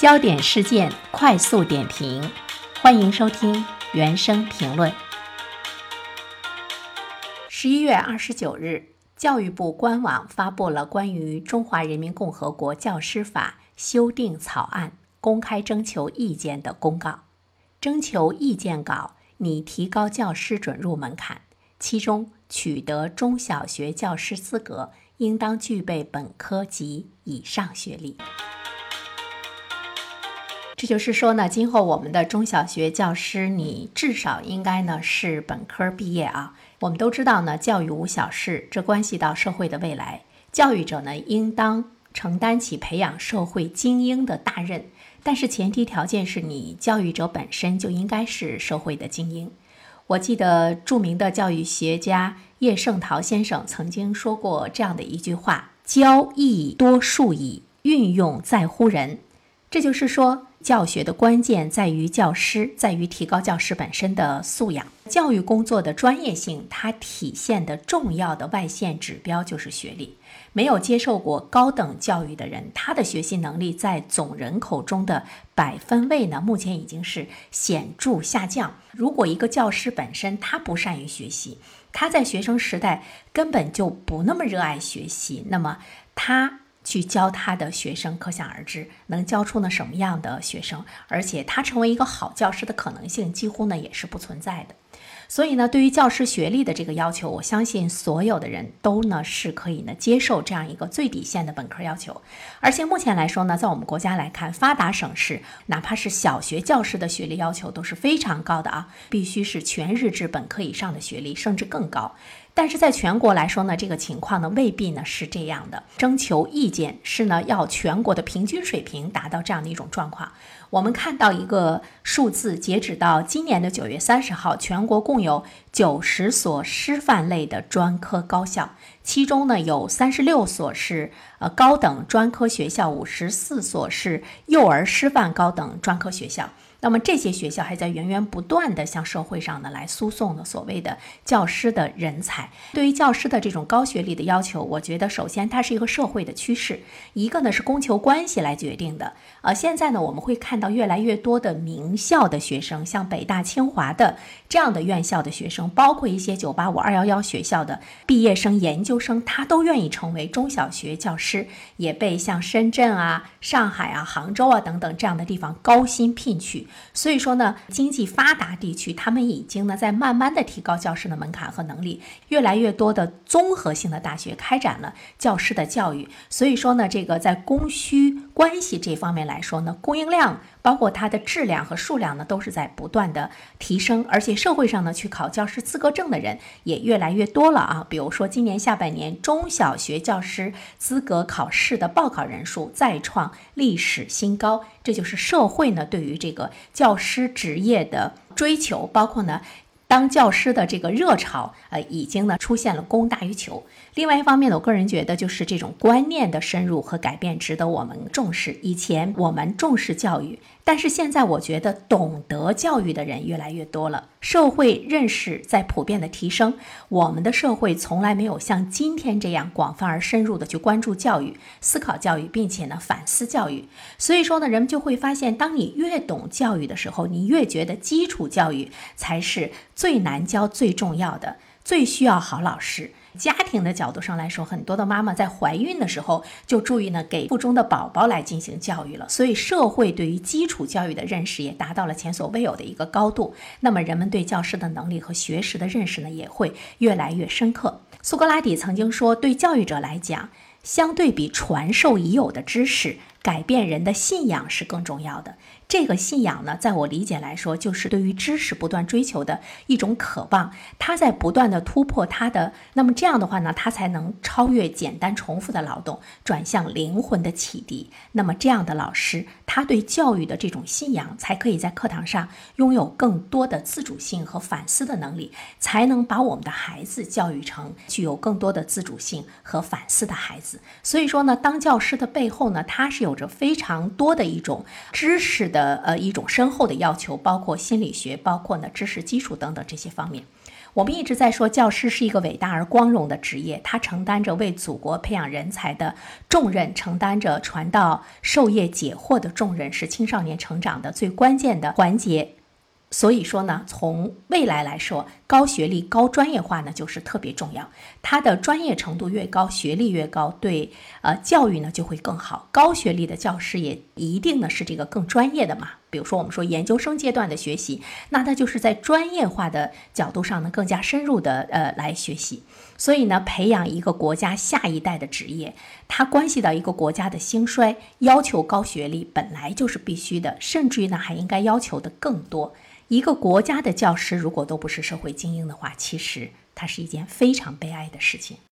焦点事件快速点评，欢迎收听原声评论。十一月二十九日，教育部官网发布了关于《中华人民共和国教师法》修订草案公开征求意见的公告。征求意见稿拟提高教师准入门槛，其中取得中小学教师资格，应当具备本科及以上学历。这就是说呢，今后我们的中小学教师，你至少应该呢是本科毕业啊。我们都知道呢，教育无小事，这关系到社会的未来。教育者呢，应当承担起培养社会精英的大任，但是前提条件是你教育者本身就应该是社会的精英。我记得著名的教育学家叶圣陶先生曾经说过这样的一句话：“教义多数矣，运用在乎人。”这就是说。教学的关键在于教师，在于提高教师本身的素养。教育工作的专业性，它体现的重要的外线指标就是学历。没有接受过高等教育的人，他的学习能力在总人口中的百分位呢，目前已经是显著下降。如果一个教师本身他不善于学习，他在学生时代根本就不那么热爱学习，那么他。去教他的学生，可想而知能教出呢什么样的学生，而且他成为一个好教师的可能性几乎呢也是不存在的。所以呢，对于教师学历的这个要求，我相信所有的人都呢是可以呢接受这样一个最底线的本科要求。而且目前来说呢，在我们国家来看，发达省市哪怕是小学教师的学历要求都是非常高的啊，必须是全日制本科以上的学历，甚至更高。但是在全国来说呢，这个情况呢未必呢是这样的。征求意见是呢要全国的平均水平达到这样的一种状况。我们看到一个数字，截止到今年的九月三十号，全全国共有九十所师范类的专科高校，其中呢有三十六所是呃高等专科学校，五十四所是幼儿师范高等专科学校。那么这些学校还在源源不断的向社会上呢来输送呢所谓的教师的人才。对于教师的这种高学历的要求，我觉得首先它是一个社会的趋势，一个呢是供求关系来决定的。呃，现在呢我们会看到越来越多的名校的学生，像北大、清华的这样的院校的学生，包括一些九八五、二幺幺学校的毕业生、研究生，他都愿意成为中小学教师，也被像深圳啊、上海啊、杭州啊等等这样的地方高薪聘取。所以说呢，经济发达地区，他们已经呢在慢慢的提高教师的门槛和能力，越来越多的综合性的大学开展了教师的教育。所以说呢，这个在供需关系这方面来说呢，供应量。包括它的质量和数量呢，都是在不断的提升，而且社会上呢，去考教师资格证的人也越来越多了啊。比如说，今年下半年中小学教师资格考试的报考人数再创历史新高，这就是社会呢对于这个教师职业的追求，包括呢。当教师的这个热潮，呃，已经呢出现了供大于求。另外一方面呢，我个人觉得就是这种观念的深入和改变值得我们重视。以前我们重视教育。但是现在，我觉得懂得教育的人越来越多了，社会认识在普遍的提升。我们的社会从来没有像今天这样广泛而深入的去关注教育、思考教育，并且呢反思教育。所以说呢，人们就会发现，当你越懂教育的时候，你越觉得基础教育才是最难教、最重要的，最需要好老师。家庭的角度上来说，很多的妈妈在怀孕的时候就注意呢，给腹中的宝宝来进行教育了。所以，社会对于基础教育的认识也达到了前所未有的一个高度。那么，人们对教师的能力和学识的认识呢，也会越来越深刻。苏格拉底曾经说，对教育者来讲，相对比传授已有的知识。改变人的信仰是更重要的。这个信仰呢，在我理解来说，就是对于知识不断追求的一种渴望。他在不断的突破他的，那么这样的话呢，他才能超越简单重复的劳动，转向灵魂的启迪。那么这样的老师，他对教育的这种信仰，才可以在课堂上拥有更多的自主性和反思的能力，才能把我们的孩子教育成具有更多的自主性和反思的孩子。所以说呢，当教师的背后呢，他是有。有着非常多的一种知识的呃一种深厚的要求，包括心理学，包括呢知识基础等等这些方面。我们一直在说，教师是一个伟大而光荣的职业，他承担着为祖国培养人才的重任，承担着传道授业解惑的重任，是青少年成长的最关键的环节。所以说呢，从未来来说，高学历、高专业化呢，就是特别重要。他的专业程度越高，学历越高，对呃教育呢就会更好。高学历的教师也一定呢是这个更专业的嘛。比如说我们说研究生阶段的学习，那它就是在专业化的角度上呢更加深入的呃来学习。所以呢，培养一个国家下一代的职业，它关系到一个国家的兴衰，要求高学历本来就是必须的，甚至于呢还应该要求的更多。一个国家的教师如果都不是社会精英的话，其实它是一件非常悲哀的事情。